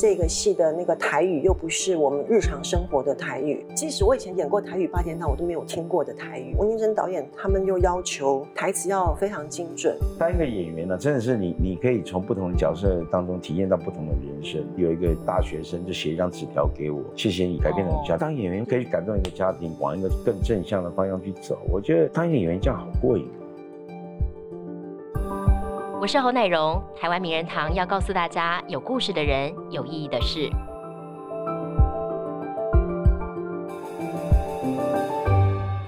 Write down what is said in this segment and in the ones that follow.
这个戏的那个台语又不是我们日常生活的台语，即使我以前演过台语八点档，我都没有听过的台语。吴念真导演他们又要求台词要非常精准。当一个演员呢，真的是你，你可以从不同的角色当中体验到不同的人生。有一个大学生就写一张纸条给我，谢谢你改变了我家。当演员可以感动一个家庭，往一个更正向的方向去走。我觉得当一个演员这样好过瘾。我是侯乃荣，台湾名人堂要告诉大家有故事的人，有意义的事。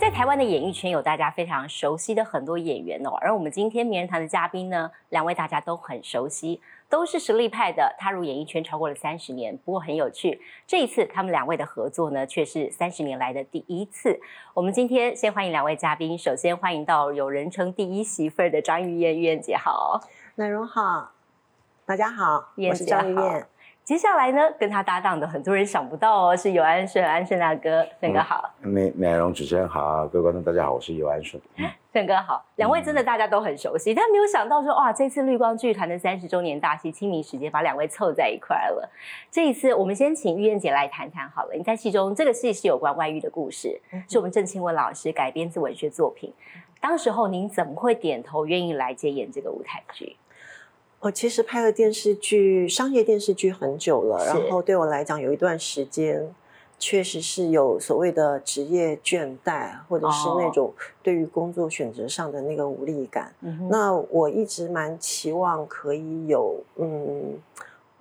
在台湾的演艺圈有大家非常熟悉的很多演员哦，而我们今天名人堂的嘉宾呢，两位大家都很熟悉，都是实力派的，踏入演艺圈超过了三十年。不过很有趣，这一次他们两位的合作呢，却是三十年来的第一次。我们今天先欢迎两位嘉宾，首先欢迎到有人称第一媳妇儿的张玉燕，玉燕姐好。乃荣好，大家好，我是张玉燕。接下来呢，跟他搭档的很多人想不到哦，是尤安顺，安顺大哥，顺哥好。美乃容主持人好，各位观众大家好，我是尤安顺。顺哥好，两位真的大家都很熟悉，但没有想到说哇，这次绿光剧团的三十周年大戏《清明时节》把两位凑在一块了。这一次，我们先请玉燕姐来谈谈好了。你在戏中，这个戏是有关外遇的故事，是我们郑清文老师改编自文学作品。当时候您怎么会点头愿意来接演这个舞台剧？我其实拍了电视剧、商业电视剧很久了，然后对我来讲，有一段时间确实是有所谓的职业倦怠，或者是那种对于工作选择上的那个无力感。那我一直蛮期望可以有嗯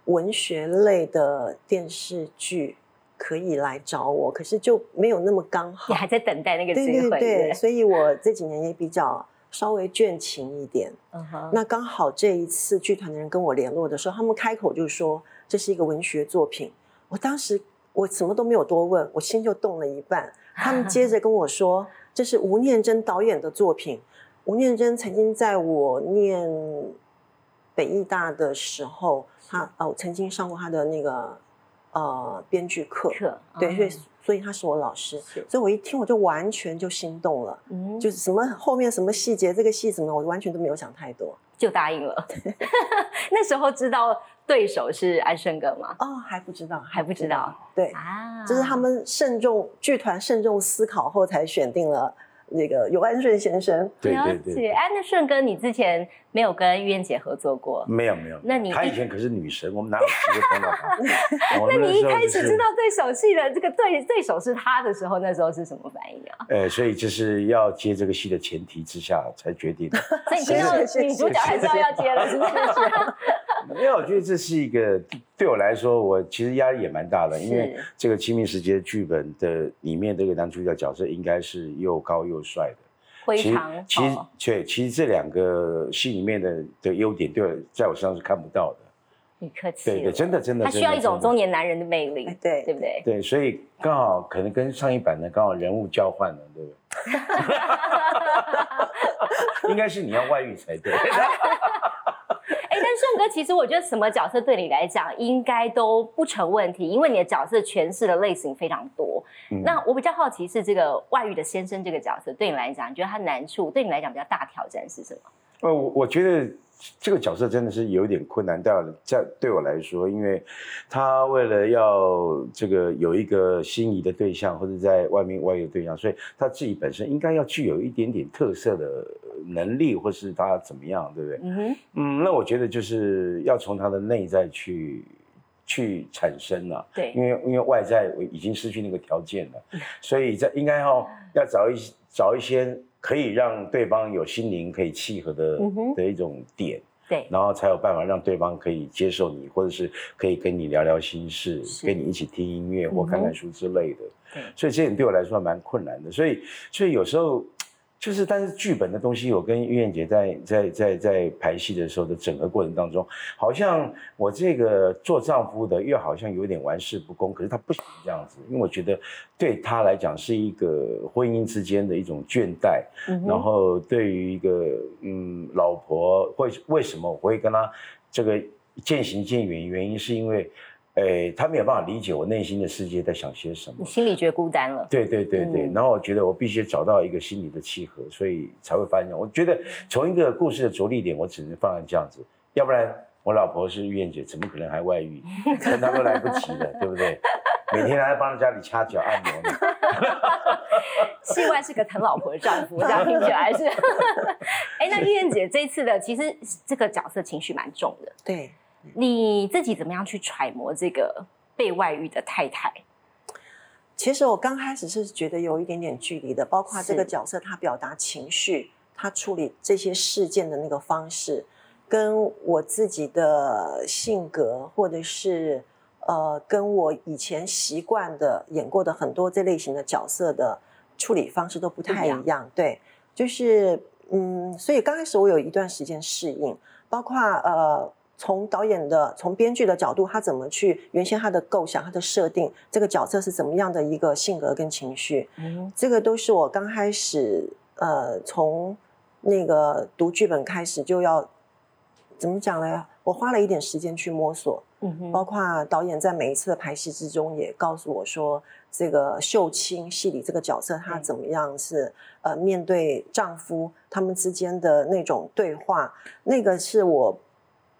文学类的电视剧可以来找我，可是就没有那么刚好。你还在等待那个机会，对对对，所以我这几年也比较。稍微倦情一点，嗯哼。那刚好这一次剧团的人跟我联络的时候，他们开口就说这是一个文学作品。我当时我什么都没有多问，我心就动了一半。他们接着 跟我说这是吴念真导演的作品。吴念真曾经在我念北艺大的时候，他哦曾经上过他的那个呃编剧课，对，所以。所以他是我老师，所以我一听我就完全就心动了，嗯，就是什么后面什么细节，这个戏什么，我完全都没有想太多，就答应了。那时候知道对手是安顺哥吗？哦，还不知道，还不知道。对啊，这是他们慎重剧团慎重思考后才选定了。那个尤安顺先生，对对对。安那顺哥，你之前没有跟玉燕姐合作过？没有没有。那你他以前可是女神，我们哪有机会碰到他？那你一开始知道对手戏的这个对对手是他的时候，那时候是什么反应啊？呃，所以就是要接这个戏的前提之下才决定。所以你知道 女主角还是要要接了，是不是？没有，我觉得这是一个对我来说，我其实压力也蛮大的，因为这个《清明时节》剧本的里面这个男主角角色应该是又高又帅的，非常。其实，对，其实这两个戏里面的的优点，对我在我身上是看不到的。你客气。对对，真的真的。他需要一种中年男人的魅力，对对不对？对，所以刚好可能跟上一版的刚好人物交换了，对不对？应该是你要外遇才对。顺哥，其实我觉得什么角色对你来讲应该都不成问题，因为你的角色诠释的类型非常多。那我比较好奇是这个外遇的先生这个角色对你来讲，你觉得他难处对你来讲比较大挑战是什么？呃，我我觉得。这个角色真的是有点困难，但在对我来说，因为他为了要这个有一个心仪的对象，或者在外面外遇的对象，所以他自己本身应该要具有一点点特色的能力，或是他怎么样，对不对？嗯哼，嗯，那我觉得就是要从他的内在去去产生了，对，因为因为外在已经失去那个条件了，所以在应该要要找一找一些。可以让对方有心灵可以契合的的一种点，对，然后才有办法让对方可以接受你，或者是可以跟你聊聊心事，跟你一起听音乐或看看书之类的。对，所以这点对我来说蛮困难的。所以，所以有时候。就是，但是剧本的东西，我跟玉燕姐在在在在排戏的时候的整个过程当中，好像我这个做丈夫的又好像有点玩世不恭，可是他不喜欢这样子，因为我觉得对他来讲是一个婚姻之间的一种倦怠，然后对于一个嗯老婆会为什么我会跟他这个渐行渐远，原因是因为。哎，他没有办法理解我内心的世界在想些什么，你心里觉得孤单了。对对对对，然后我觉得我必须找到一个心理的契合，所以才会发现。我觉得从一个故事的着力点，我只能放在这样子，要不然我老婆是玉燕姐，怎么可能还外遇？跟她都来不及了，对不对？每天还在帮家里掐脚按摩呢。戏外是个疼老婆的丈夫，这样听起来是。哎，那玉燕姐这次的其实这个角色情绪蛮重的。对，你自己怎么样去揣摩这个被外遇的太太？其实我刚开始是觉得有一点点距离的，包括这个角色他表达情绪，他处理这些事件的那个方式，跟我自己的性格，或者是。呃，跟我以前习惯的演过的很多这类型的角色的处理方式都不太一样，对，就是嗯，所以刚开始我有一段时间适应，包括呃，从导演的、从编剧的角度，他怎么去原先他的构想、他的设定，这个角色是怎么样的一个性格跟情绪，嗯，这个都是我刚开始呃，从那个读剧本开始就要怎么讲呢？我花了一点时间去摸索。嗯，包括导演在每一次的排戏之中也告诉我说，这个秀清戏里这个角色她怎么样是呃面对丈夫他们之间的那种对话，那个是我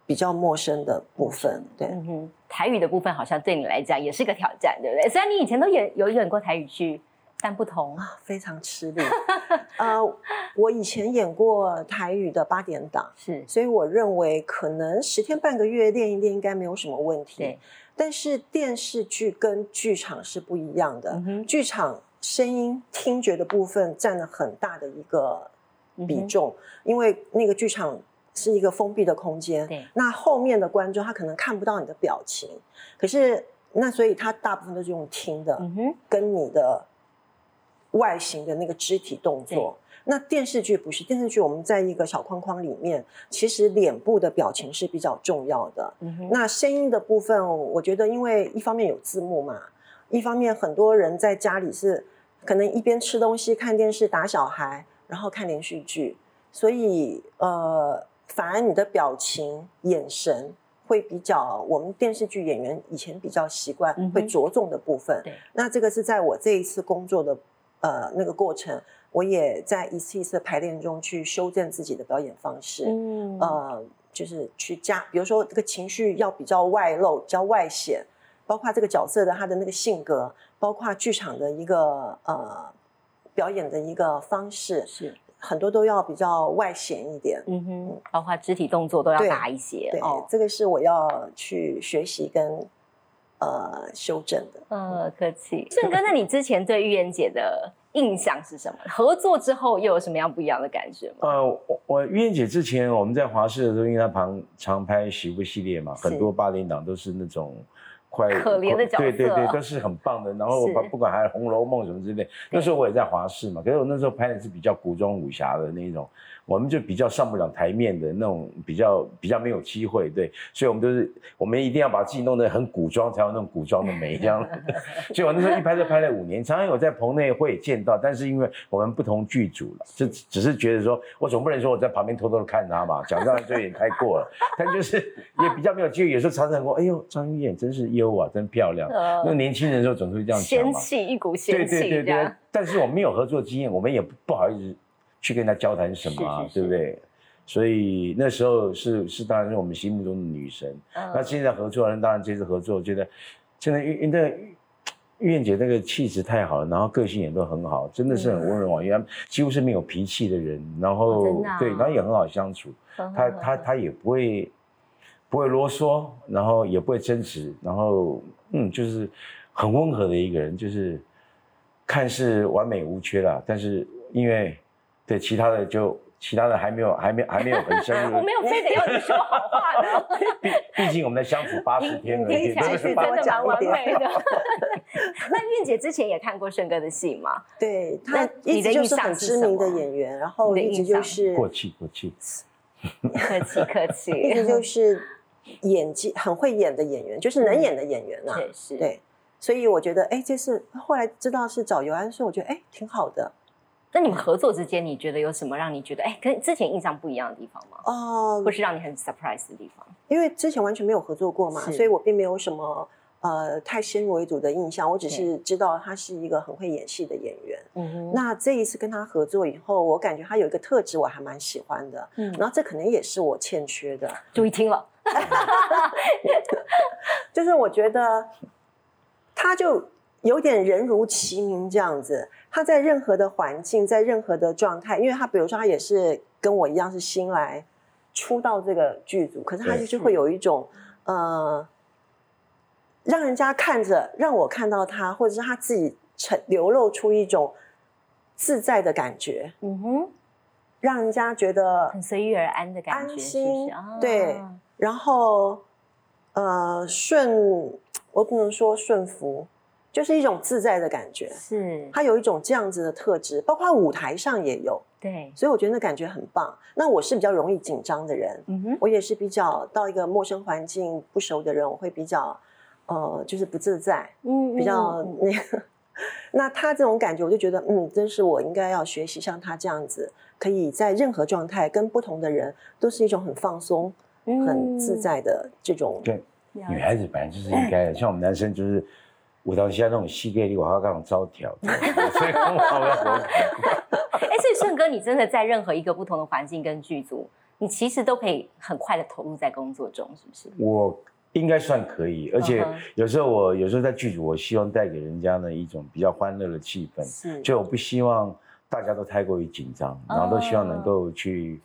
比较陌生的部分。对，嗯哼，台语的部分好像对你来讲也是个挑战，对不对？虽然你以前都演有演过台语剧。但不同啊，非常吃力。呃，我以前演过台语的八点档，是，所以我认为可能十天半个月练一练应该没有什么问题。对，但是电视剧跟剧场是不一样的，剧场声音听觉的部分占了很大的一个比重，因为那个剧场是一个封闭的空间，对，那后面的观众他可能看不到你的表情，可是那所以他大部分都是用听的，跟你的。外形的那个肢体动作，那电视剧不是电视剧，我们在一个小框框里面，其实脸部的表情是比较重要的。那声音的部分，我觉得因为一方面有字幕嘛，一方面很多人在家里是可能一边吃东西、看电视、打小孩，然后看连续剧，所以呃，反而你的表情、眼神会比较我们电视剧演员以前比较习惯会着重的部分。那这个是在我这一次工作的。呃，那个过程，我也在一次一次的排练中去修正自己的表演方式。嗯，呃，就是去加，比如说这个情绪要比较外露、比较外显，包括这个角色的他的那个性格，包括剧场的一个呃表演的一个方式，是很多都要比较外显一点。嗯哼，包括肢体动作都要大一些。对，这个是我要去学习跟。呃，修正的。呃，客气。顺哥，那你之前对玉妍姐的印象是什么？合作之后又有什么样不一样的感觉吗？呃，我我玉妍姐之前我们在华视的时候，因为她旁常拍喜剧系列嘛，很多八点档都是那种快可怜的角色，对对对，都是很棒的。然后不不管还《红楼梦》什么之类，那时候我也在华视嘛，可是我那时候拍的是比较古装武侠的那种。我们就比较上不了台面的那种，比较比较没有机会，对，所以我们都是我们一定要把自己弄得很古装，才有那种古装的美，这样。所以我那时候一拍就拍了五年，常常有在棚内会见到，但是因为我们不同剧组了，就只是觉得说，我总不能说我在旁边偷偷的看他嘛，讲这样就有点太过了。但就是也比较没有机会，有时候常常说，哎呦，张玉燕真是优啊，真漂亮。那年轻人的时候总是会这样讲嘛，仙气一股仙气，对对对对。但是我们没有合作经验，我们也不好意思。去跟他交谈什么，对不对？所以那时候是是当然是我们心目中的女神。那现在合作，当然这次合作，觉得真的玉那玉燕姐那个气质太好了，然后个性也都很好，真的是很温柔啊，因为几乎是没有脾气的人，然后对，然后也很好相处。她她她也不会不会啰嗦，然后也不会争执，然后嗯，就是很温和的一个人，就是看似完美无缺啦，但是因为。对，其他的就其他的还没有，还没还没有很深入。我没有非得要你说好话的。毕毕竟我们在相处八十天了，听起来是真的蛮完美的。那韵姐之前也看过盛哥的戏吗？对，他一直就是很知名的演员，然后一直就是过气过气，客气客气，一直就是演技很会演的演员，就是能演的演员啊。是，对，所以我觉得，哎，这次后来知道是找尤安顺，我觉得哎挺好的。那你们合作之间，你觉得有什么让你觉得哎，跟之前印象不一样的地方吗？哦，或是让你很 surprise 的地方？因为之前完全没有合作过嘛，所以我并没有什么呃太先入为主的印象。我只是知道他是一个很会演戏的演员。嗯哼。那这一次跟他合作以后，我感觉他有一个特质，我还蛮喜欢的。嗯。然后这可能也是我欠缺的。注意听了。就是我觉得他就有点人如其名这样子，他在任何的环境，在任何的状态，因为他比如说他也是跟我一样是新来出道这个剧组，可是他就是会有一种呃，让人家看着，让我看到他，或者是他自己呈流露出一种自在的感觉，嗯哼，让人家觉得很随遇而安的感觉，安心，对，然后。呃，顺，我不能说顺服，就是一种自在的感觉。是，他有一种这样子的特质，包括舞台上也有。对，所以我觉得那感觉很棒。那我是比较容易紧张的人，嗯哼，我也是比较到一个陌生环境不熟的人，我会比较呃，就是不自在，嗯，比较那个。那他这种感觉，我就觉得，嗯，真是我应该要学习像他这样子，可以在任何状态跟不同的人都是一种很放松。很自在的这种，对，女孩子本来就是应该的，像我们男生就是舞蹈下那种细给力，我要那种招条，所以很好的。哎，所以顺哥，你真的在任何一个不同的环境跟剧组，你其实都可以很快的投入在工作中，是不是？我应该算可以，而且有时候我有时候在剧组，我希望带给人家呢一种比较欢乐的气氛，是，就我不希望大家都太过于紧张，然后都希望能够去。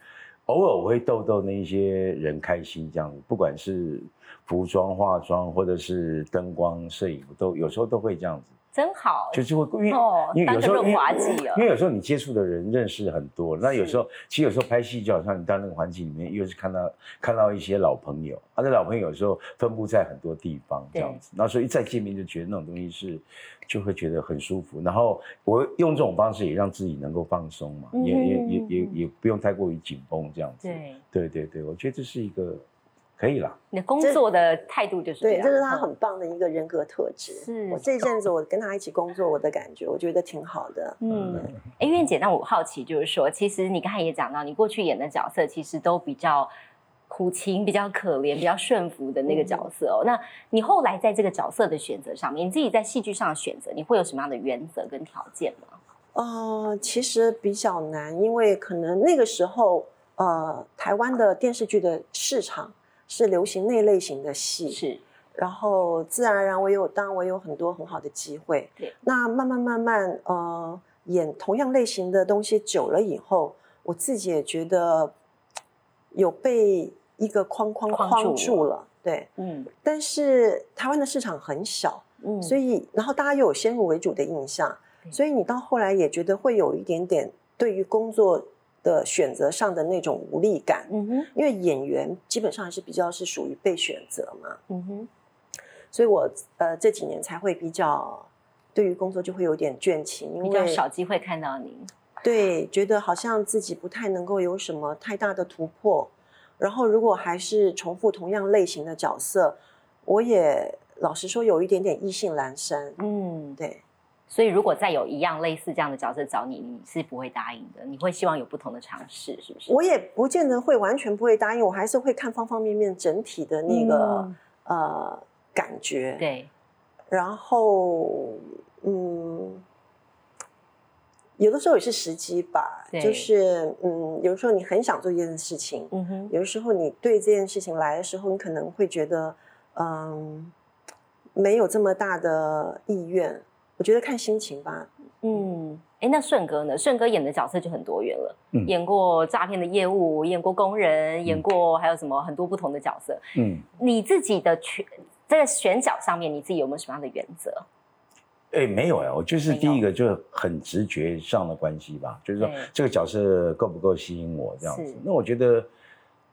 偶尔我会逗逗那些人开心，这样不管是服装、化妆，或者是灯光、摄影，都有时候都会这样子。真好，就是会因为因为有时候因为有时候你接触的人认识很多，那有时候其实有时候拍戏就好像你到那个环境里面，又是看到看到一些老朋友，啊，这老朋友有时候分布在很多地方这样子，那所以一再见面就觉得那种东西是就会觉得很舒服。然后我用这种方式也让自己能够放松嘛，也也也也也不用太过于紧绷这样子。对对对对，我觉得这是一个。可以了，你的工作的态度就是对，这是他很棒的一个人格特质。是我这阵子我跟他一起工作，我的感觉我觉得挺好的。嗯，哎，苑姐，那我好奇就是说，其实你刚才也讲到，你过去演的角色其实都比较苦情、比较可怜、比较顺服的那个角色哦。那你后来在这个角色的选择上面，你自己在戏剧上的选择，你会有什么样的原则跟条件吗？呃，其实比较难，因为可能那个时候呃，台湾的电视剧的市场。是流行那类型的戏，是，然后自然而然我有，当然我有很多很好的机会。对，那慢慢慢慢，呃，演同样类型的东西久了以后，我自己也觉得有被一个框框框住了。对，嗯。但是台湾的市场很小，嗯，所以然后大家又有先入为主的印象，所以你到后来也觉得会有一点点对于工作。的选择上的那种无力感，嗯哼，因为演员基本上还是比较是属于被选择嘛，嗯哼，所以我呃这几年才会比较对于工作就会有点倦情，因为少机会看到您，对，觉得好像自己不太能够有什么太大的突破，然后如果还是重复同样类型的角色，我也老实说有一点点意兴阑珊，嗯，对。所以，如果再有一样类似这样的角色找你，你是不会答应的。你会希望有不同的尝试，是不是？我也不见得会完全不会答应，我还是会看方方面面整体的那个呃感觉。对。然后，嗯，有的时候也是时机吧。就是嗯，有的时候你很想做一件事情，嗯哼。有的时候你对这件事情来的时候，你可能会觉得嗯，没有这么大的意愿。我觉得看心情吧。嗯，哎，那顺哥呢？顺哥演的角色就很多元了，演过诈骗的业务，演过工人，演过还有什么很多不同的角色。嗯，你自己的选在选角上面，你自己有没有什么样的原则？哎，没有哎，我就是第一个就很直觉上的关系吧，就是说这个角色够不够吸引我这样子。那我觉得，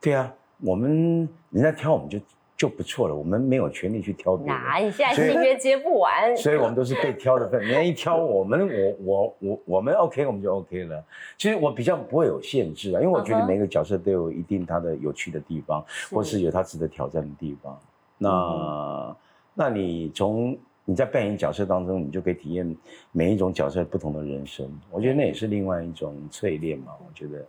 对啊，我们人家挑我们就。就不错了，我们没有权利去挑别人。哪？你现在戏约接不完，所以我们都是被挑的份。人家一挑我们，我我我我们 OK，我们就 OK 了。其实我比较不会有限制啊，因为我觉得每个角色都有一定他的有趣的地方，或是有他值得挑战的地方。那那你从你在扮演角色当中，你就可以体验每一种角色不同的人生。我觉得那也是另外一种淬炼嘛。我觉得，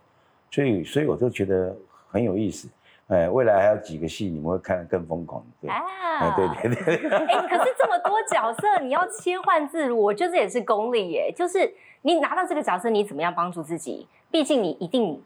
所以所以我就觉得很有意思。哎，未来还有几个戏你们会看得更疯狂，对啊，对对对。哎，可是这么多角色，你要切换自如，我觉得这也是功力耶。就是你拿到这个角色，你怎么样帮助自己？毕竟你一定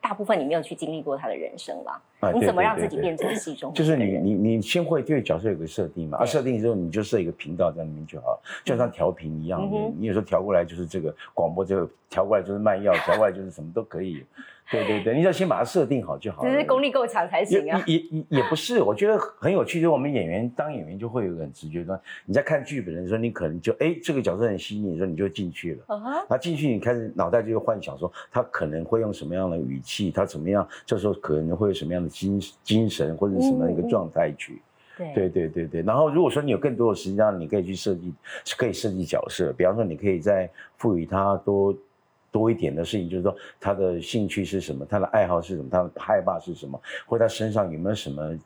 大部分你没有去经历过他的人生啦。你怎么让自己变成戏中？就是你你你先会对角色有个设定嘛，啊，设定之后你就设一个频道在里面就好，就像调频一样，你有时候调过来就是这个广播，这个调过来就是卖药，调过来就是什么都可以。对对对，你要先把它设定好就好。只是功力够强才行啊。也也也不是，我觉得很有趣，就是我们演员当演员就会有个很直觉说，你在看剧本的时候，你可能就哎这个角色很吸引你，说你就进去了。啊哈。那进去你开始脑袋就会幻想说他可能会用什么样的语气，他怎么样，这时候可能会有什么样的精精神或者什么样的一个状态去。对对对对对。然后如果说你有更多的时间，你可以去设计，可以设计角色，比方说你可以再赋予他多。多一点的事情，就是说他的兴趣是什么，他的爱好是什么，他的害怕是什么，或者他身上有没有什么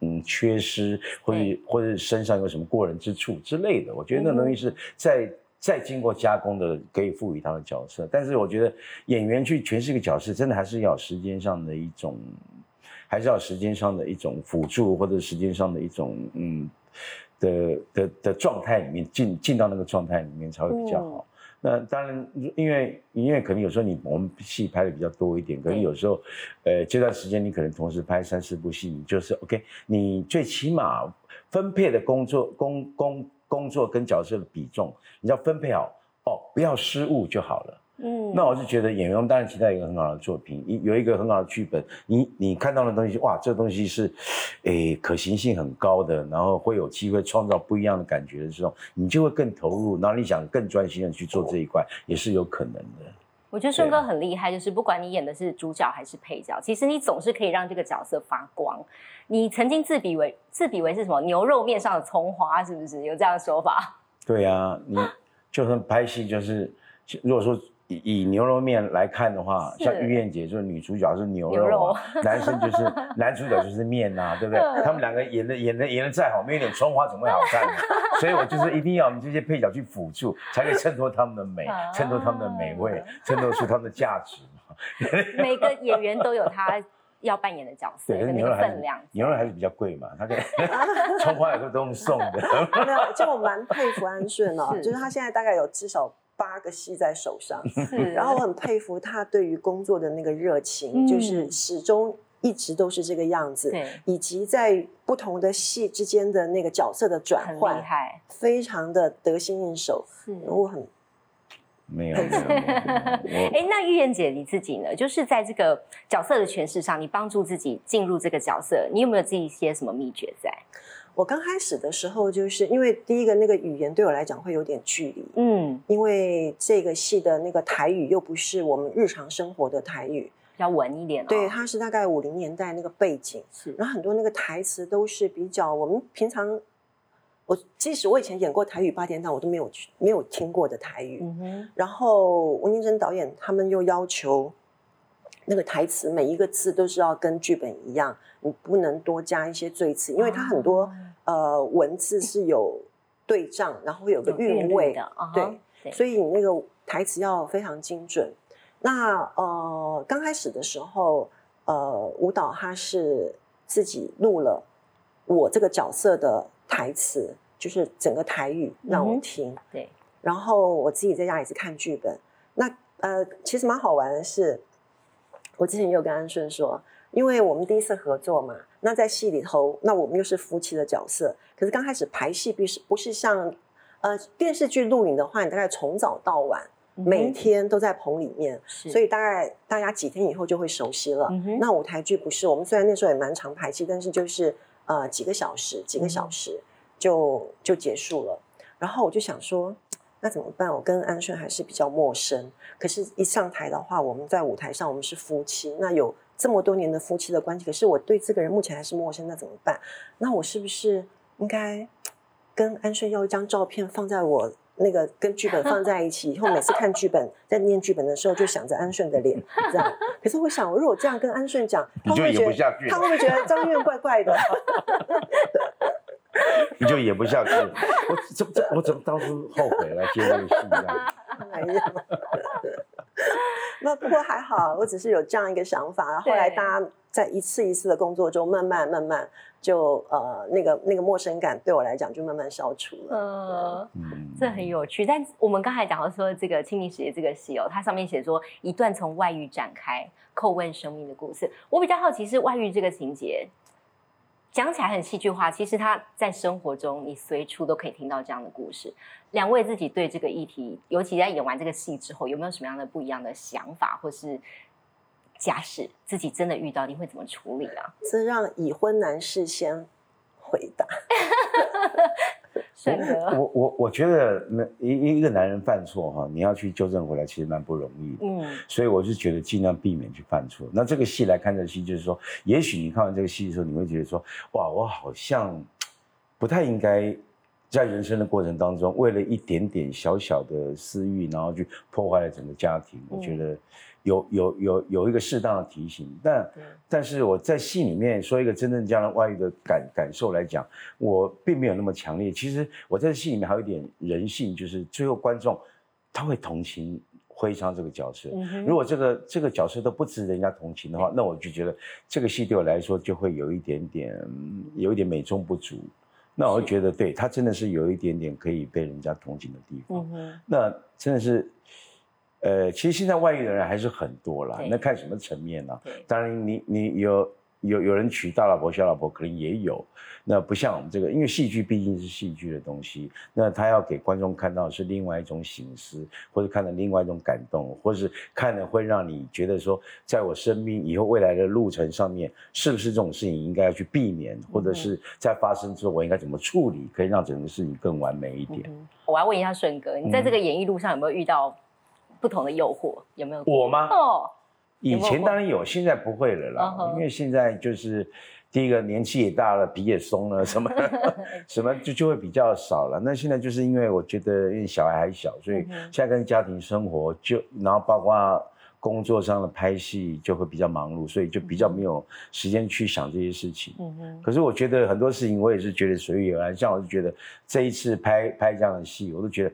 嗯缺失，或者或者身上有什么过人之处之类的。我觉得那东西是在再经过加工的，可以赋予他的角色。但是我觉得演员去诠释一个角色，真的还是要时间上的一种，还是要时间上的一种辅助，或者时间上的一种嗯的的的状态里面进进到那个状态里面才会比较好。那当然，因为因为可能有时候你我们戏拍的比较多一点，可能有时候，呃，这段时间你可能同时拍三四部戏，你就是 OK，你最起码分配的工作工工工作跟角色的比重，你要分配好哦，不要失误就好了。嗯，那我是觉得演员当然期待一个很好的作品，有一个很好的剧本，你你看到的东西，哇，这东西是，诶，可行性很高的，然后会有机会创造不一样的感觉的时候，你就会更投入，然后你想更专心的去做这一块，也是有可能的。我觉得顺哥很厉害，就是不管你演的是主角还是配角，其实你总是可以让这个角色发光。你曾经自比为自比为是什么牛肉面上的葱花，是不是有这样的说法？对呀，你就算拍戏，就是如果说。以以牛肉面来看的话，像玉燕姐就是女主角是牛肉，男生就是男主角就是面呐，对不对？他们两个演的演的演的再好，没有点葱花怎么会好看呢？所以我就是一定要我们这些配角去辅助，才可以衬托他们的美，衬托他们的美味，衬托出他们的价值 每个演员都有他要扮演的角色，对，牛肉分量。牛肉还是比较贵嘛，他给葱 花有时候都用送的。没有，就我蛮佩服安顺哦，就是他现在大概有至少。八个戏在手上，然后我很佩服他对于工作的那个热情，就是始终一直都是这个样子，以及在不同的戏之间的那个角色的转换，非常的得心应手。我很 没有，哎，那玉燕姐你自己呢？就是在这个角色的诠释上，你帮助自己进入这个角色，你有没有自己一些什么秘诀在？我刚开始的时候，就是因为第一个那个语言对我来讲会有点距离，嗯，因为这个戏的那个台语又不是我们日常生活的台语，比较文一点，对，它是大概五零年代那个背景，是，然后很多那个台词都是比较我们平常，我即使我以前演过台语八点档，我都没有没有听过的台语，然后吴念真导演他们又要求。那个台词每一个字都是要跟剧本一样，你不能多加一些赘词，因为它很多呃文字是有对仗，然后会有个韵味的，对，所以你那个台词要非常精准。那呃刚开始的时候，呃舞蹈他是自己录了我这个角色的台词，就是整个台语让我听，对，然后我自己在家也是看剧本。那呃其实蛮好玩的是。我之前也有跟安顺说，因为我们第一次合作嘛，那在戏里头，那我们又是夫妻的角色。可是刚开始排戏，必是不是像呃电视剧录影的话，你大概从早到晚每天都在棚里面，所以大概大家几天以后就会熟悉了。那舞台剧不是，我们虽然那时候也蛮长排戏，但是就是呃几个小时，几个小时就就结束了。然后我就想说。那怎么办？我跟安顺还是比较陌生，可是，一上台的话，我们在舞台上，我们是夫妻。那有这么多年的夫妻的关系，可是我对这个人目前还是陌生，那怎么办？那我是不是应该跟安顺要一张照片，放在我那个跟剧本放在一起？以后每次看剧本，在念剧本的时候，就想着安顺的脸，这样。可是我想，如果这样跟安顺讲，他会不会觉得他会不会觉得张院怪怪的？你就演不下去，我怎怎我怎么当初后悔来接这个戏呢？没有，那不过还好，我只是有这样一个想法。后来大家在一次一次的工作中，慢慢慢慢就呃那个那个陌生感对我来讲就慢慢消除了。嗯，这很有趣。但我们刚才讲到说这个《清明时节》这个戏哦，它上面写说一段从外遇展开叩问生命的故事。我比较好奇是外遇这个情节。讲起来很戏剧化，其实他在生活中，你随处都可以听到这样的故事。两位自己对这个议题，尤其在演完这个戏之后，有没有什么样的不一样的想法，或是假使自己真的遇到，你会怎么处理啊？这让已婚男士先回答。我我我觉得，一一个男人犯错哈，你要去纠正回来，其实蛮不容易的。嗯，所以我就觉得尽量避免去犯错。那这个戏来看，这个戏就是说，也许你看完这个戏的时候，你会觉得说，哇，我好像不太应该在人生的过程当中，为了一点点小小的私欲，然后去破坏了整个家庭。我觉得。有有有有一个适当的提醒，但但是我在戏里面说一个真正这样的外遇的感感受来讲，我并没有那么强烈。其实我在戏里面还有一点人性，就是最后观众他会同情徽昌这个角色。如果这个这个角色都不值得人家同情的话，那我就觉得这个戏对我来说就会有一点点有一点美中不足。那我会觉得对他真的是有一点点可以被人家同情的地方。那真的是。呃，其实现在外遇的人还是很多啦，那看什么层面呢？当然，你你有有有人娶大老婆、小老婆，可能也有。那不像我们这个，因为戏剧毕竟是戏剧的东西，那他要给观众看到是另外一种形式，或者看到另外一种感动，或者是看了会让你觉得说，在我生命以后未来的路程上面，是不是这种事情应该要去避免，或者是在发生之后我应该怎么处理，可以让整个事情更完美一点。我要问一下顺哥，你在这个演艺路上有没有遇到？不同的诱惑有没有？我吗？哦，以前当然有，现在不会了啦。因为现在就是第一个年纪也大了，皮也松了，什么 什么就就会比较少了。那现在就是因为我觉得因为小孩还小，所以现在跟家庭生活就然后包括工作上的拍戏就会比较忙碌，所以就比较没有时间去想这些事情。嗯哼。可是我觉得很多事情我也是觉得随遇而安，像我就觉得这一次拍拍这样的戏，我都觉得。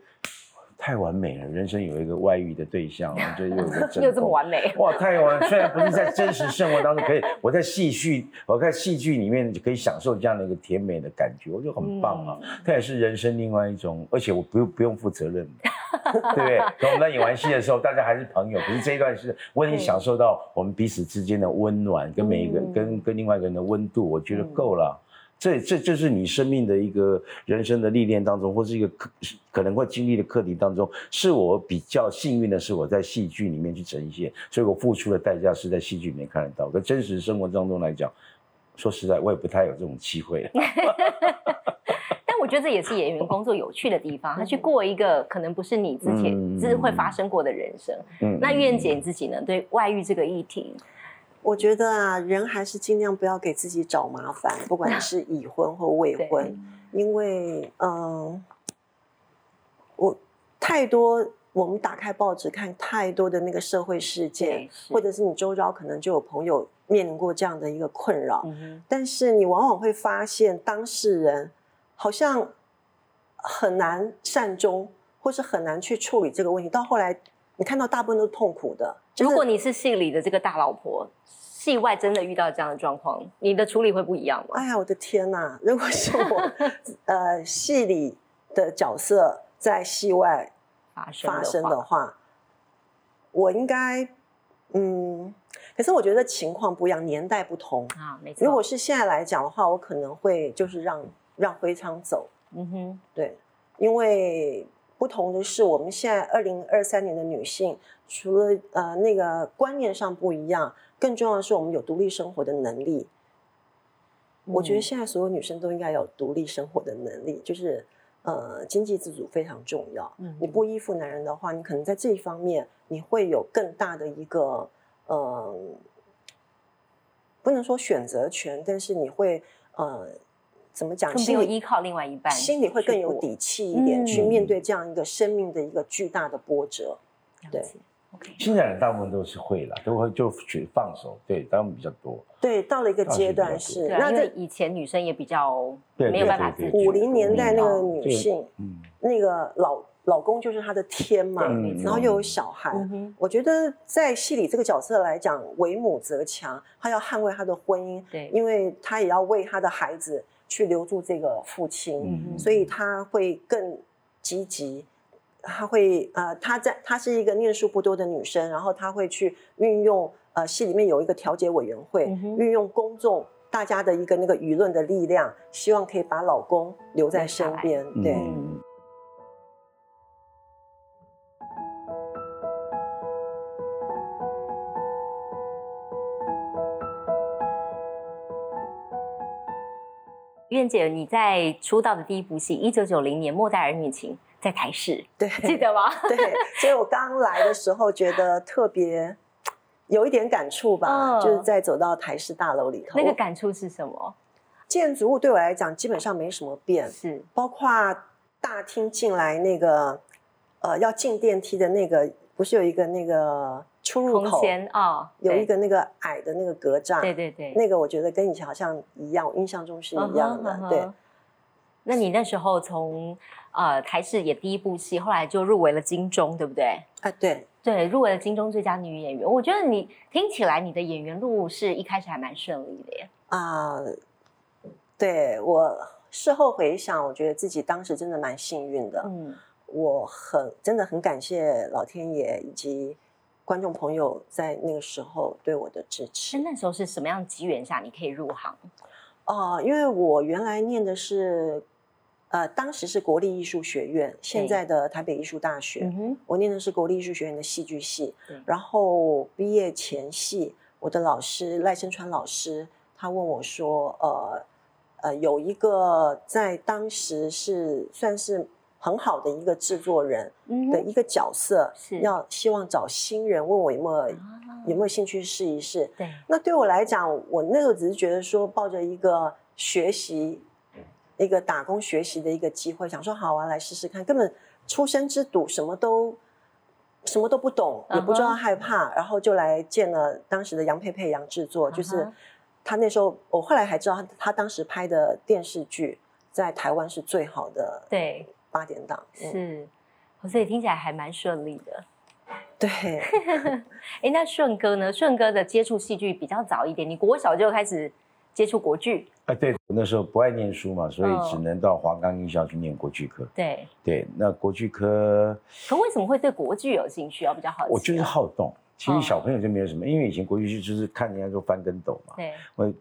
太完美了，人生有一个外遇的对象，就又又这么完美哇！太完，虽然不是在真实生活当中可以，我在戏剧，我在戏剧里面就可以享受这样的一个甜美的感觉，我觉得很棒啊！它也是人生另外一种，而且我不用不用负责任，对不对？等我们在演完戏的时候，大家还是朋友，可是这一段是我已经享受到我们彼此之间的温暖，跟每一个跟跟另外一个人的温度，我觉得够了。这这就是你生命的一个人生的历练当中，或是一个可可能会经历的课题当中，是我比较幸运的是我在戏剧里面去呈现，所以我付出的代价是在戏剧里面看得到。在真实生活当中来讲，说实在，我也不太有这种机会。但我觉得这也是演员工作有趣的地方，他去过一个可能不是你之前是会发生过的人生。那玉燕姐你自己呢？对外遇这个议题？我觉得啊，人还是尽量不要给自己找麻烦，不管 是已婚或未婚，因为嗯，我太多，我们打开报纸看太多的那个社会事件，或者是你周遭可能就有朋友面临过这样的一个困扰，但是你往往会发现当事人好像很难善终，或是很难去处理这个问题，到后来你看到大部分都是痛苦的。如果你是戏里的这个大老婆。戏外真的遇到这样的状况，你的处理会不一样吗？哎呀，我的天哪！如果是我，呃，戏里的角色在戏外发生的话，我应该，嗯，可是我觉得情况不一样，年代不同啊。没错。如果是现在来讲的话，我可能会就是让让徽昌走。嗯哼，对，因为不同的是，我们现在二零二三年的女性，除了呃那个观念上不一样。更重要的是，我们有独立生活的能力。我觉得现在所有女生都应该有独立生活的能力，就是呃，经济自主非常重要。嗯，你不依附男人的话，你可能在这一方面你会有更大的一个呃，不能说选择权，但是你会呃，怎么讲？心有依靠另外一半，心里会更有底气一点，去面对这样一个生命的一个巨大的波折。对。现在人大部分都是会了，都会就去放手，对，他们比较多。对，到了一个阶段是，那在以前女生也比较没有办法自五零年代那个女性，嗯，那个老老公就是她的天嘛，然后又有小孩。我觉得在戏里这个角色来讲，为母则强，她要捍卫她的婚姻，对，因为她也要为她的孩子去留住这个父亲，所以他会更积极。她会呃，她在她是一个念书不多的女生，然后她会去运用呃戏里面有一个调解委员会，运用公众。大家的一个那个舆论的力量，希望可以把老公留在身边。对。苑姐，你在出道的第一部戏，一九九零年《末代儿女情》在台视，对，记得吗？对，所以我刚来的时候觉得特别。有一点感触吧，就是在走到台式大楼里头。那个感触是什么？建筑物对我来讲基本上没什么变，是包括大厅进来那个，呃，要进电梯的那个，不是有一个那个出入口啊？有一个那个矮的那个格栅，对对对，那个我觉得跟以前好像一样，我印象中是一样的。对，那你那时候从呃台视演第一部戏，后来就入围了金钟，对不对？啊，对。对，入围了金钟最佳女演员。我觉得你听起来你的演员路是一开始还蛮顺利的耶。啊，对我事后回想，我觉得自己当时真的蛮幸运的。嗯，我很真的很感谢老天爷以及观众朋友在那个时候对我的支持。那那时候是什么样机缘下你可以入行？哦，因为我原来念的是。呃，当时是国立艺术学院，现在的台北艺术大学。我念的是国立艺术学院的戏剧系。然后毕业前夕，我的老师赖声川老师，他问我说：“呃，呃，有一个在当时是算是很好的一个制作人的一个角色，要希望找新人，问我有没有有没有兴趣试一试。”对。那对我来讲，我那个只是觉得说，抱着一个学习。一个打工学习的一个机会，想说好啊，来试试看。根本出生之犊，什么都什么都不懂，也不知道害怕，然后就来见了当时的杨佩佩杨制作，就是他那时候，我后来还知道他他当时拍的电视剧在台湾是最好的，对八点档是，所以听起来还蛮顺利的。对，哎，那顺哥呢？顺哥的接触戏剧比较早一点，你国小就开始。接触国剧啊，对，那时候不爱念书嘛，所以只能到华冈艺校去念国剧科。对对，那国剧科，可为什么会对国剧有兴趣啊？比较好奇。我就是好动，其实小朋友就没有什么，因为以前国剧剧就是看人家做翻跟斗嘛，对，我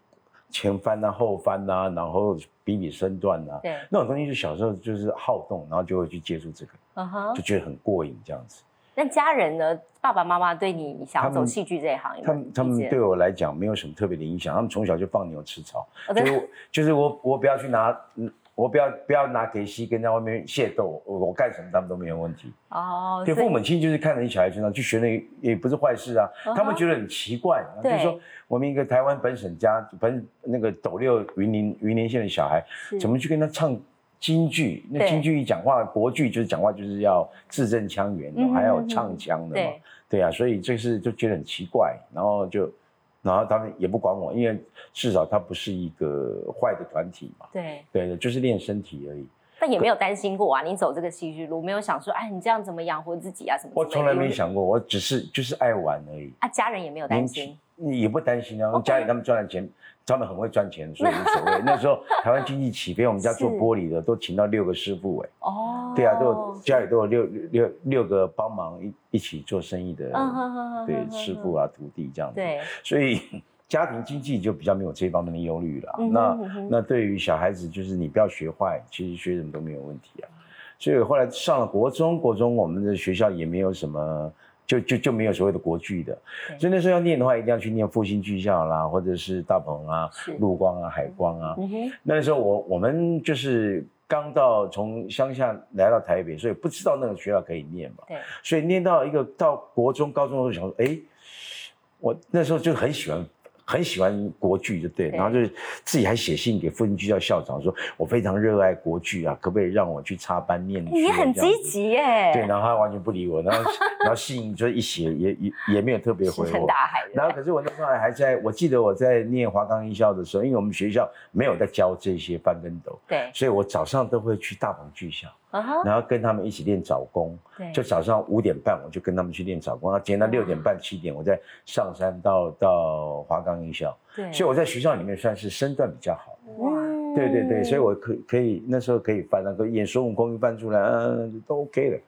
前翻啊后翻啊，然后比比身段啊，对，那种东西就小时候就是好动，然后就会去接触这个，嗯哼，就觉得很过瘾这样子。那家人呢？爸爸妈妈对你想要走戏剧这一行，他们他们对我来讲没有什么特别的影响。他们从小就放牛吃草，就是就是我我不要去拿，我不要不要拿给戏跟在外面械斗，我我干什么他们都没有问题。哦，对，父母亲就是看着你小孩身上去学那也不是坏事啊。他们觉得很奇怪，就是说我们一个台湾本省家本那个斗六云林云林县的小孩，怎么去跟他唱？京剧，那京剧一讲话，国剧就是讲话就是要字正腔圆，还要唱腔的嘛，对啊，所以这是就觉得很奇怪，然后就，然后他们也不管我，因为至少他不是一个坏的团体嘛，对，对，就是练身体而已。但也没有担心过啊，你走这个戏剧路，没有想说，哎，你这样怎么养活自己啊？什么？我从来没想过，我只是就是爱玩而已。啊，家人也没有担心，也不担心啊，家里他们赚了钱。他们很会赚钱，所以无所谓。那时候台湾经济起飞，我们家做玻璃的都请到六个师傅哎。哦。对啊，都有家里都有六六六个帮忙一一起做生意的，对师傅啊徒弟这样子。对。所以家庭经济就比较没有这方面的忧虑了。那那对于小孩子，就是你不要学坏，其实学什么都没有问题啊。所以后来上了国中，国中我们的学校也没有什么。就就就没有所谓的国剧的，所以那时候要念的话，一定要去念复兴剧校啦，或者是大鹏啊、陆光啊、海光啊。那时候我我们就是刚到从乡下来到台北，所以不知道那个学校可以念嘛。对，所以念到一个到国中、高中的时候，想说，哎，我那时候就很喜欢。很喜欢国剧，就对，然后就是自己还写信给复兴剧校校长，说我非常热爱国剧啊，可不可以让我去插班念？你很积极耶。对，然后他完全不理我，然后 然后信就一写也也也没有特别回我。然后可是我那时候还在，我记得我在念华冈艺校的时候，因为我们学校没有在教这些翻跟斗，对，所以我早上都会去大鹏剧校。然后跟他们一起练早功。就早上五点半我就跟他们去练早功，然后今天到六点半七点我再上山到到华冈艺校。对，所以我在学校里面算是身段比较好。哇，对对对，所以我可可以那时候可以翻那个演孙悟空一翻出来，嗯，都 OK 的。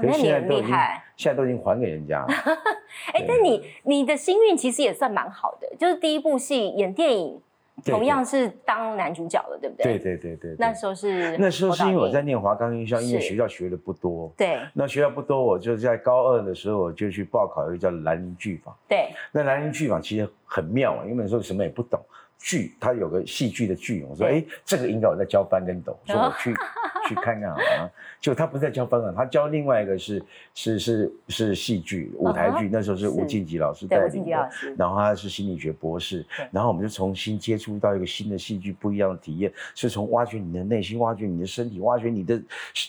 可是现在都已经现在都已经还给人家了。哎，但你你的心运其实也算蛮好的，就是第一部戏演电影。同样是当男主角的，对不对？对对对对。那时候是那时候是因为我在念华冈艺校，因为学校学的不多。对。那学校不多，我就在高二的时候我就去报考一个叫兰陵剧坊。对。那兰陵剧坊其实很妙啊，因为那时候什么也不懂。剧，它有个戏剧的剧，我说，哎，这个应该我在教翻跟斗，说我去去看看好啊。就他不在教翻跟，他教另外一个是是是是戏剧舞台剧，那时候是吴敬吉老师带领的，然后他是心理学博士，然后我们就重新接触到一个新的戏剧，不一样的体验，是从挖掘你的内心，挖掘你的身体，挖掘你的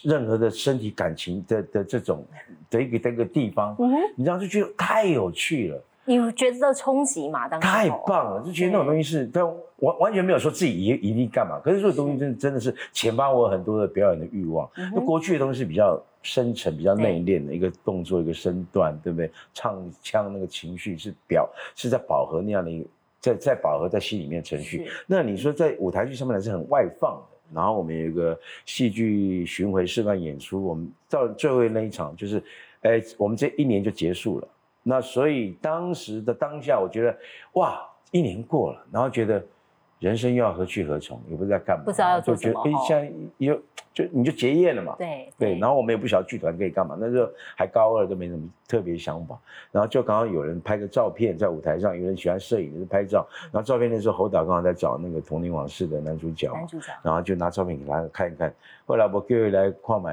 任何的身体感情的的这种的一个这个地方，你知道就觉得太有趣了。你觉得冲击嘛？当时太棒了，就觉得那种东西是，但完完全没有说自己一一定干嘛。可是这个东西真真的是启发我很多的表演的欲望。那过去的东西是比较深沉、比较内敛的一个动作、一个身段，对不对？唱腔那个情绪是表是在饱和那样的一个，在在饱和在心里面程序。那你说在舞台剧上面来是很外放的。然后我们有一个戏剧巡回示范演出，我们到最后那一场就是，哎，我们这一年就结束了。那所以当时的当下，我觉得哇，一年过了，然后觉得人生又要何去何从，也不知道干嘛，不知道要做什么。哎，现在又就你就结业了嘛？对对。然后我们也不晓得剧团可以干嘛，那时候还高二，都没什么特别想法。然后就刚刚有人拍个照片在舞台上，有人喜欢摄影，就是拍照。然后照片那时候侯导刚好在找那个《童年往事》的男主角，男主角。然后就拿照片给他看一看。后来我叫他来看买，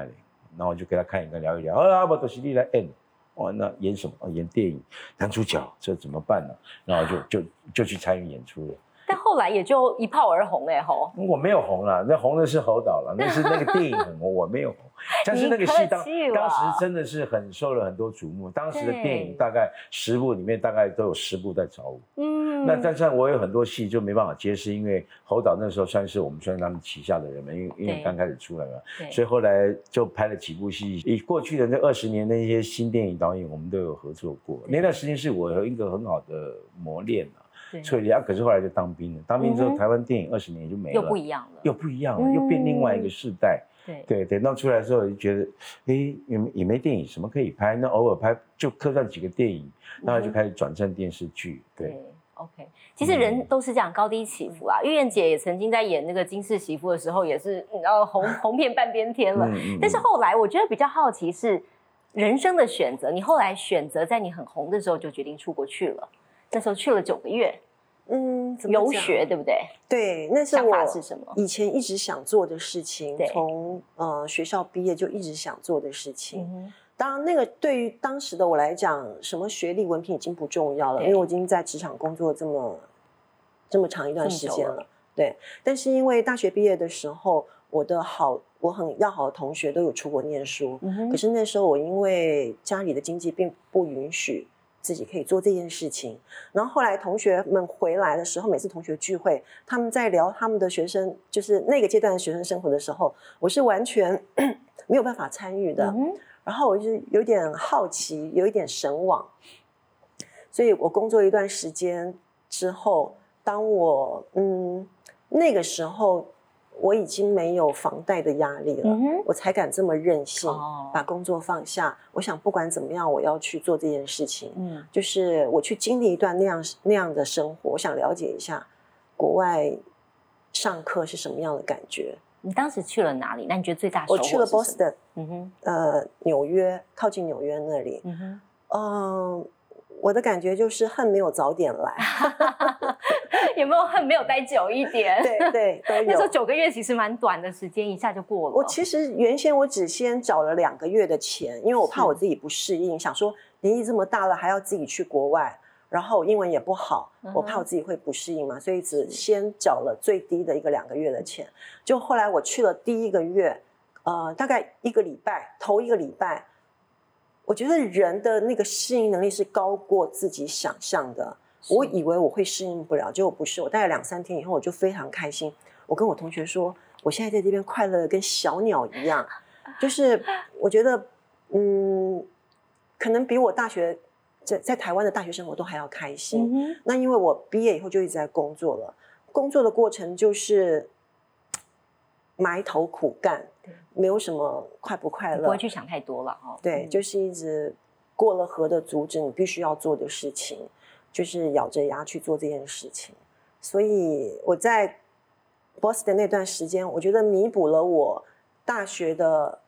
然后我就给他看一看，聊一聊。啊，我都是你来演。哦，那演什么？演电影男主角，这怎么办呢？然后就就就去参与演出了。但后来也就一炮而红哎吼！我没有红了，那红的是侯导了，那是那个电影很 红，我没有红。但是那个戏当当时真的是很受了很多瞩目。当时的电影大概十部里面大概都有十部在找我。嗯。那但是我有很多戏就没办法接，是因为侯导那时候算是我们算是他们旗下的人嘛，因为因为刚开始出来嘛，所以后来就拍了几部戏。以过去的那二十年那些新电影导演，我们都有合作过。那段时间是我有一个很好的磨练啊。所以，啊，可是后来就当兵了。当兵之后，台湾电影二十年就没了，又不一样了，又不一样了，又变另外一个世代。对对，等到出来之后，就觉得，哎，也也没电影什么可以拍，那偶尔拍就客串几个电影，然后就开始转战电视剧。对，OK，其实人都是这样高低起伏啊。玉燕姐也曾经在演那个金氏媳妇的时候，也是你知道红 红遍半边天了。但是后来，我觉得比较好奇是人生的选择。你后来选择在你很红的时候就决定出国去了。那时候去了九个月，嗯，游学对不对？对，那是我以前一直想做的事情，从呃学校毕业就一直想做的事情。当然，那个对于当时的我来讲，什么学历文凭已经不重要了，因为我已经在职场工作这么这么长一段时间了。对，但是因为大学毕业的时候，我的好我很要好的同学都有出国念书，可是那时候我因为家里的经济并不允许。自己可以做这件事情，然后后来同学们回来的时候，每次同学聚会，他们在聊他们的学生，就是那个阶段的学生生活的时候，我是完全 没有办法参与的。然后我就有点好奇，有一点神往，所以我工作一段时间之后，当我嗯那个时候。我已经没有房贷的压力了，我才敢这么任性，把工作放下。我想不管怎么样，我要去做这件事情。嗯，就是我去经历一段那样那样的生活，我想了解一下国外上课是什么样的感觉。你当时去了哪里？那你觉得最大？我去了 Boston，嗯哼，呃，纽约，靠近纽约那里。嗯哼，嗯。我的感觉就是恨没有早点来，有没有恨没有待久一点？对对，那时候九个月其实蛮短的时间，一下就过了。我其实原先我只先找了两个月的钱，因为我怕我自己不适应，想说年纪这么大了还要自己去国外，然后英文也不好，我怕我自己会不适应嘛，所以只先找了最低的一个两个月的钱。就后来我去了第一个月，呃，大概一个礼拜，头一个礼拜。我觉得人的那个适应能力是高过自己想象的。我以为我会适应不了，结果不是。我待了两三天以后，我就非常开心。我跟我同学说，我现在在这边快乐的跟小鸟一样。就是 我觉得，嗯，可能比我大学在在台湾的大学生活都还要开心。那因为我毕业以后就一直在工作了，工作的过程就是 埋头苦干，没有什么快不快乐，不会去想太多了哦。对，就是一直过了河的阻止你必须要做的事情，就是咬着牙去做这件事情。所以我在 Boston 那段时间，我觉得弥补了我大学的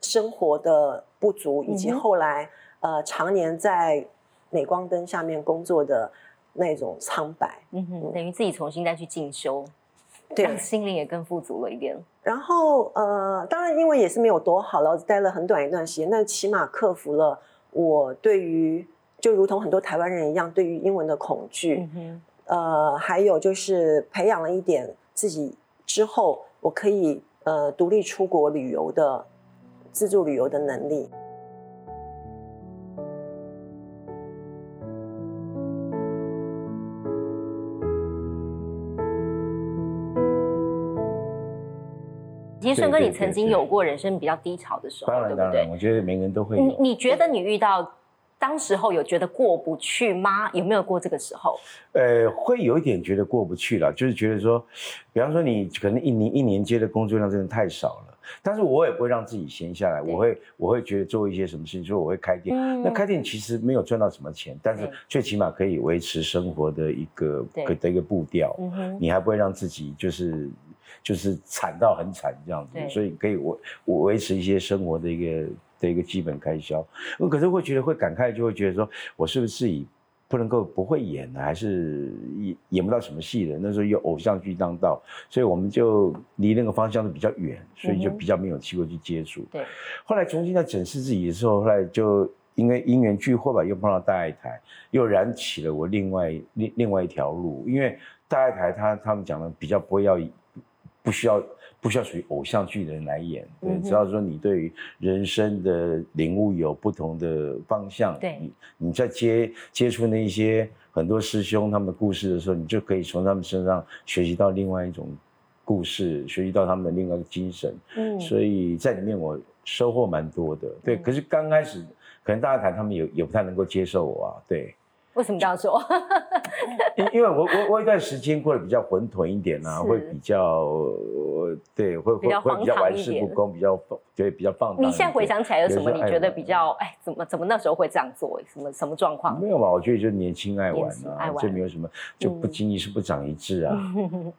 生活的不足，以及后来呃常年在镁光灯下面工作的那种苍白。嗯哼，等于自己重新再去进修，对，心灵也更富足了一点。然后呃，当然因为也是没有多好了，待了很短一段时间，但起码克服了我对于就如同很多台湾人一样对于英文的恐惧。呃，还有就是培养了一点自己之后，我可以呃独立出国旅游的自助旅游的能力。其实顺哥，你曾经有过人生比较低潮的时候，对不对？我觉得每个人都会。你你觉得你遇到？当时候有觉得过不去吗？有没有过这个时候？呃，会有一点觉得过不去了，就是觉得说，比方说你可能一年一年接的工作量真的太少了，但是我也不会让自己闲下来，我会我会觉得做一些什么事情，说我会开店。那开店其实没有赚到什么钱，但是最起码可以维持生活的一个的一个步调。你还不会让自己就是就是惨到很惨这样子，所以可以维维持一些生活的一个。的一个基本开销，我可是会觉得会感慨，就会觉得说，我是不是自己不能够不会演呢？还是演演不到什么戏的？那时候有偶像剧当道，所以我们就离那个方向都比较远，所以就比较没有机会去接触。对，后来重新在审视自己的时候，后来就因为因缘聚会吧，又碰到大爱台，又燃起了我另外另另外一条路。因为大爱台他他们讲的比较不会要不需要。不需要属于偶像剧的人来演，对，只要说你对于人生的领悟有不同的方向，对，你你在接接触那些很多师兄他们的故事的时候，你就可以从他们身上学习到另外一种故事，学习到他们的另外一个精神，嗯，所以在里面我收获蛮多的，对。可是刚开始可能大家谈他们也也不太能够接受我啊，对。为什么这样说？因因为我我我一段时间过得比较混沌一点啊，会比较对，会会会比较玩世不恭，比较觉得比较放你现在回想起来有什么？你觉得比较哎，怎么怎么那时候会这样做？什么什么状况？没有吧？我觉得就年轻爱玩啊，就没有什么，就不经意是不长一智啊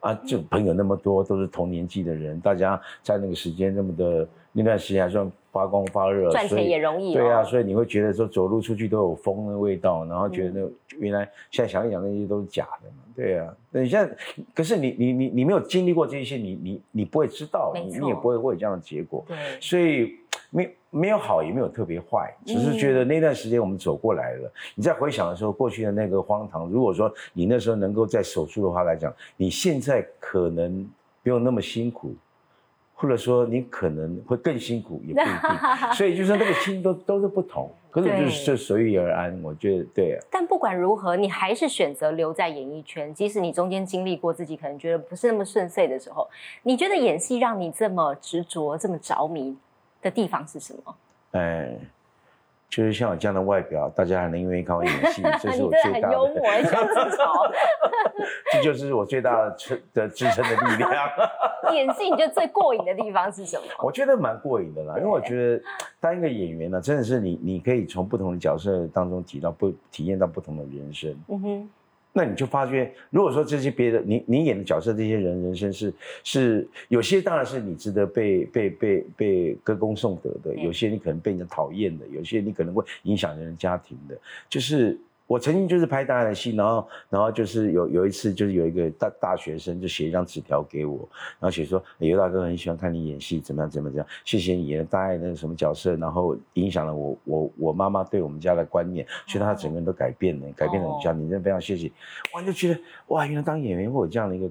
啊！就朋友那么多，都是同年纪的人，大家在那个时间那么的那段时间还算。发光发热，赚钱也容易。对啊，所以你会觉得说走路出去都有风的味道，然后觉得原来现在想一想那些都是假的嘛。对啊，那你现在可是你你你你没有经历过这些，你你你不会知道，你你也不会会有这样的结果。对，所以没没有好也没有特别坏，只是觉得那段时间我们走过来了。你在回想的时候，过去的那个荒唐，如果说你那时候能够在手术的话来讲，你现在可能不用那么辛苦。或者说你可能会更辛苦，也不一定，所以就是那个心都都是不同，可是就是就随遇而安，我觉得对啊。但不管如何，你还是选择留在演艺圈，即使你中间经历过自己可能觉得不是那么顺遂的时候，你觉得演戏让你这么执着、这么着迷的地方是什么？哎。就是像我这样的外表，大家还能愿意看我演戏，这是我最大的。幽默，自嘲。这就是我最大的支的支撑的力量。演戏你觉得最过瘾的地方是什么？我觉得蛮过瘾的啦，因为我觉得当一个演员呢，真的是你，你可以从不同的角色当中体到不体验到不同的人生。嗯哼。那你就发觉，如果说这些别的你你演的角色，这些人人生是是有些当然是你值得被被被被歌功颂德的，有些你可能被人讨厌的，有些你可能会影响人家庭的，就是。我曾经就是拍大爱的戏，然后，然后就是有有一次，就是有一个大大学生就写一张纸条给我，然后写说尤大哥很喜欢看你演戏，怎么样怎么样，谢谢你演大爱那个什么角色，然后影响了我我我妈妈对我们家的观念，所以他整个人都改变了，改变了我们家，你真的非常谢谢，我就觉得哇，原来当演员会有这样的一个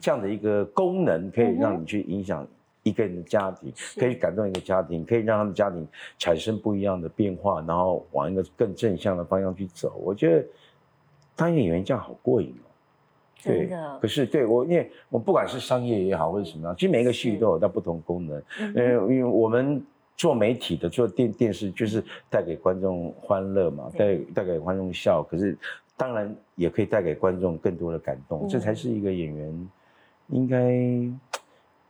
这样的一个功能，可以让你去影响。一个人的家庭可以感动一个家庭，可以让他们家庭产生不一样的变化，然后往一个更正向的方向去走。我觉得当演员这样好过瘾哦。真的。可是对我，因为我不管是商业也好，或者什么样，其实每一个戏都有它不同功能。嗯，因为我们做媒体的，做电电视就是带给观众欢乐嘛，带带给观众笑。可是当然也可以带给观众更多的感动，这才是一个演员应该。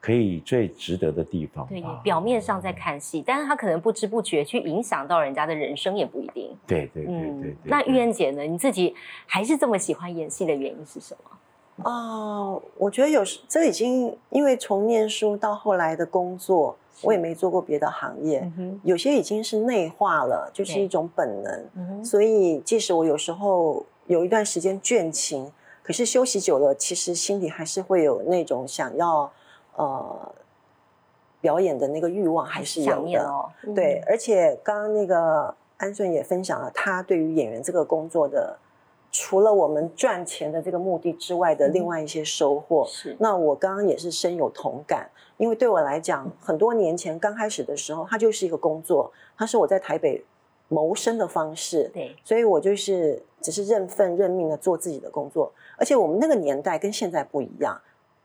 可以最值得的地方。对，表面上在看戏，但是他可能不知不觉去影响到人家的人生，也不一定。对对对对。那玉燕姐呢？你自己还是这么喜欢演戏的原因是什么？哦，我觉得有时这已经因为从念书到后来的工作，我也没做过别的行业，有些已经是内化了，就是一种本能。所以即使我有时候有一段时间倦勤，可是休息久了，其实心里还是会有那种想要。呃，表演的那个欲望还是有的，对，而且刚刚那个安顺也分享了他对于演员这个工作的，除了我们赚钱的这个目的之外的另外一些收获。是，那我刚刚也是深有同感，因为对我来讲，很多年前刚开始的时候，它就是一个工作，它是我在台北谋生的方式，对，所以我就是只是认份认命的做自己的工作，而且我们那个年代跟现在不一样，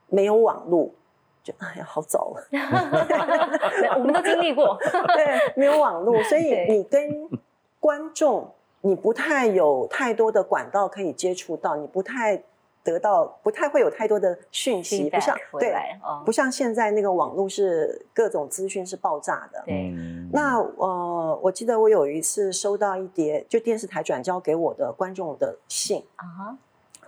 没有网络。就哎呀，好早了，我们都经历过。对，没有网络，所以你跟观众，你不太有太多的管道可以接触到，你不太得到，不太会有太多的讯息，不像对，不像现在那个网络是各种资讯是爆炸的。对，那呃，我记得我有一次收到一叠就电视台转交给我的观众的信啊。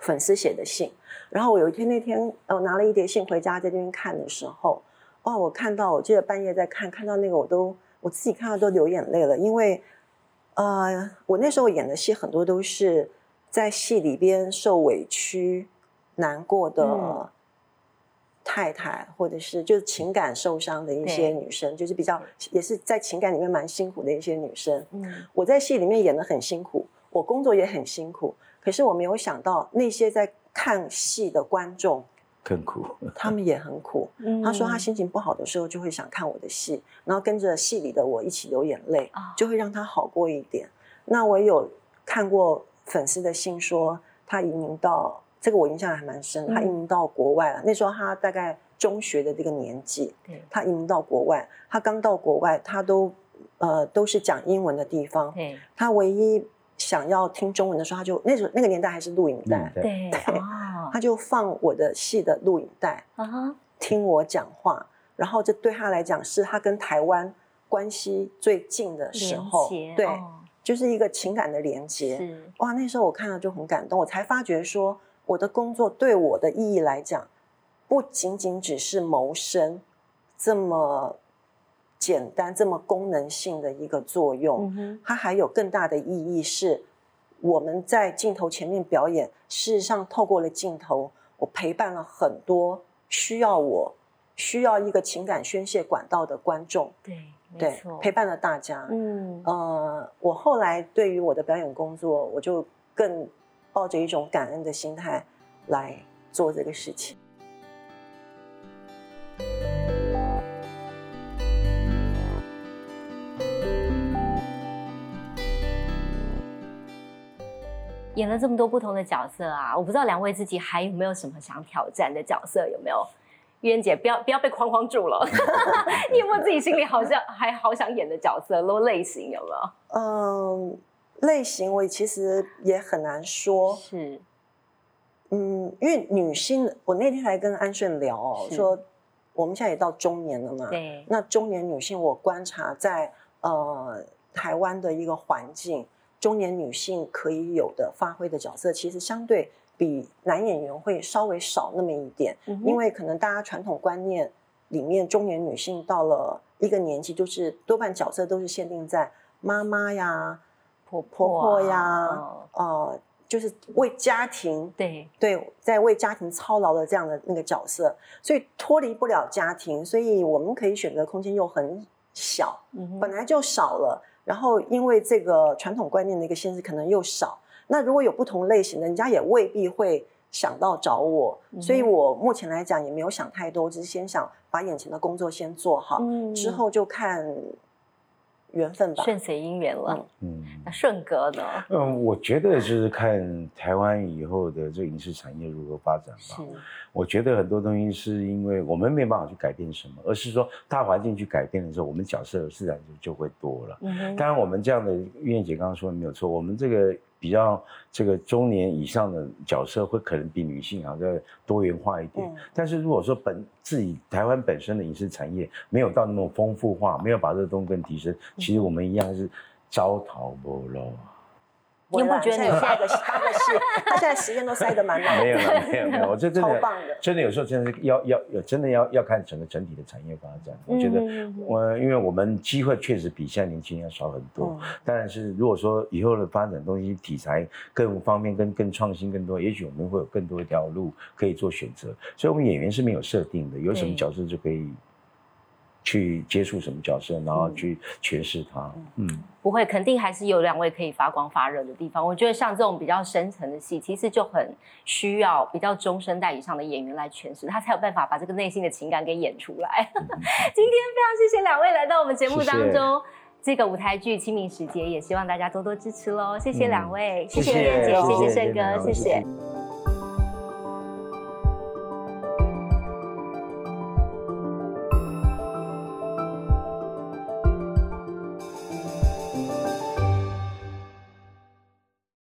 粉丝写的信，然后我有一天那天，我拿了一叠信回家，在这边看的时候，哦，我看到，我记得半夜在看，看到那个我都我自己看到都流眼泪了，因为，呃，我那时候演的戏很多都是在戏里边受委屈、难过的太太，或者是就是情感受伤的一些女生，就是比较也是在情感里面蛮辛苦的一些女生。嗯，我在戏里面演的很辛苦，我工作也很辛苦。可是我没有想到，那些在看戏的观众 更苦，他们也很苦。他说他心情不好的时候，就会想看我的戏，然后跟着戏里的我一起流眼泪，就会让他好过一点。那我有看过粉丝的信，说他移民到这个，我印象还蛮深。他移民到国外了，那时候他大概中学的这个年纪，他移民到国外，他刚到国外，他都呃都是讲英文的地方，他唯一。想要听中文的时候，他就那时候那个年代还是录影带，对，他就放我的戏的录影带，听我讲话，然后这对他来讲是他跟台湾关系最近的时候，对，就是一个情感的连接。哇，那时候我看到就很感动，我才发觉说我的工作对我的意义来讲，不仅仅只是谋生这么。简单这么功能性的一个作用，它还有更大的意义是，我们在镜头前面表演，事实上透过了镜头，我陪伴了很多需要我、需要一个情感宣泄管道的观众。对，对，陪伴了大家。嗯，呃，我后来对于我的表演工作，我就更抱着一种感恩的心态来做这个事情。演了这么多不同的角色啊，我不知道两位自己还有没有什么想挑战的角色？有没有？渊姐，不要不要被框框住了。你有没有自己心里好像还好想演的角色？都类型有没有？嗯，类型我其实也很难说。是，嗯，因为女性，我那天还跟安顺聊哦，说我们现在也到中年了嘛。对。那中年女性，我观察在呃台湾的一个环境。中年女性可以有的发挥的角色，其实相对比男演员会稍微少那么一点，因为可能大家传统观念里面，中年女性到了一个年纪，就是多半角色都是限定在妈妈呀、婆婆婆呀，呃，就是为家庭对对，在为家庭操劳的这样的那个角色，所以脱离不了家庭，所以我们可以选择空间又很小，本来就少了。然后，因为这个传统观念的一个限制，可能又少。那如果有不同类型的，人家也未必会想到找我。所以我目前来讲也没有想太多，只是先想把眼前的工作先做好，之后就看缘分吧，顺随姻缘了。嗯，那顺哥呢？嗯，我觉得就是看台湾以后的这影视产业如何发展吧。是，我觉得很多东西是因为我们没办法去改变什么，而是说大环境去改变的时候，我们角色自然就就会多了。嗯当然我们这样的玉燕姐刚刚说的没有错，我们这个。比较这个中年以上的角色会可能比女性啊再多元化一点，但是如果说本自己台湾本身的影视产业没有到那么丰富化，没有把这个东西更提升，其实我们一样是招桃不落。你不觉得你下个八个戏，他现在时间都塞得满满。没有 没有没有，我觉得真的真的有时候真的是要要要真的要要看整个整体的产业发展。我觉得我因为我们机会确实比现在年轻人要少很多，但是如果说以后的发展东西题材更方面更更创新更多，也许我们会有更多一条路可以做选择。所以我们演员是没有设定的，有什么角色就可以。去接触什么角色，然后去诠释它。嗯，不会，肯定还是有两位可以发光发热的地方。我觉得像这种比较深层的戏，其实就很需要比较中生代以上的演员来诠释，他才有办法把这个内心的情感给演出来。今天非常谢谢两位来到我们节目当中，这个舞台剧《清明时节》，也希望大家多多支持喽。谢谢两位，谢谢燕姐，谢谢盛哥，谢谢。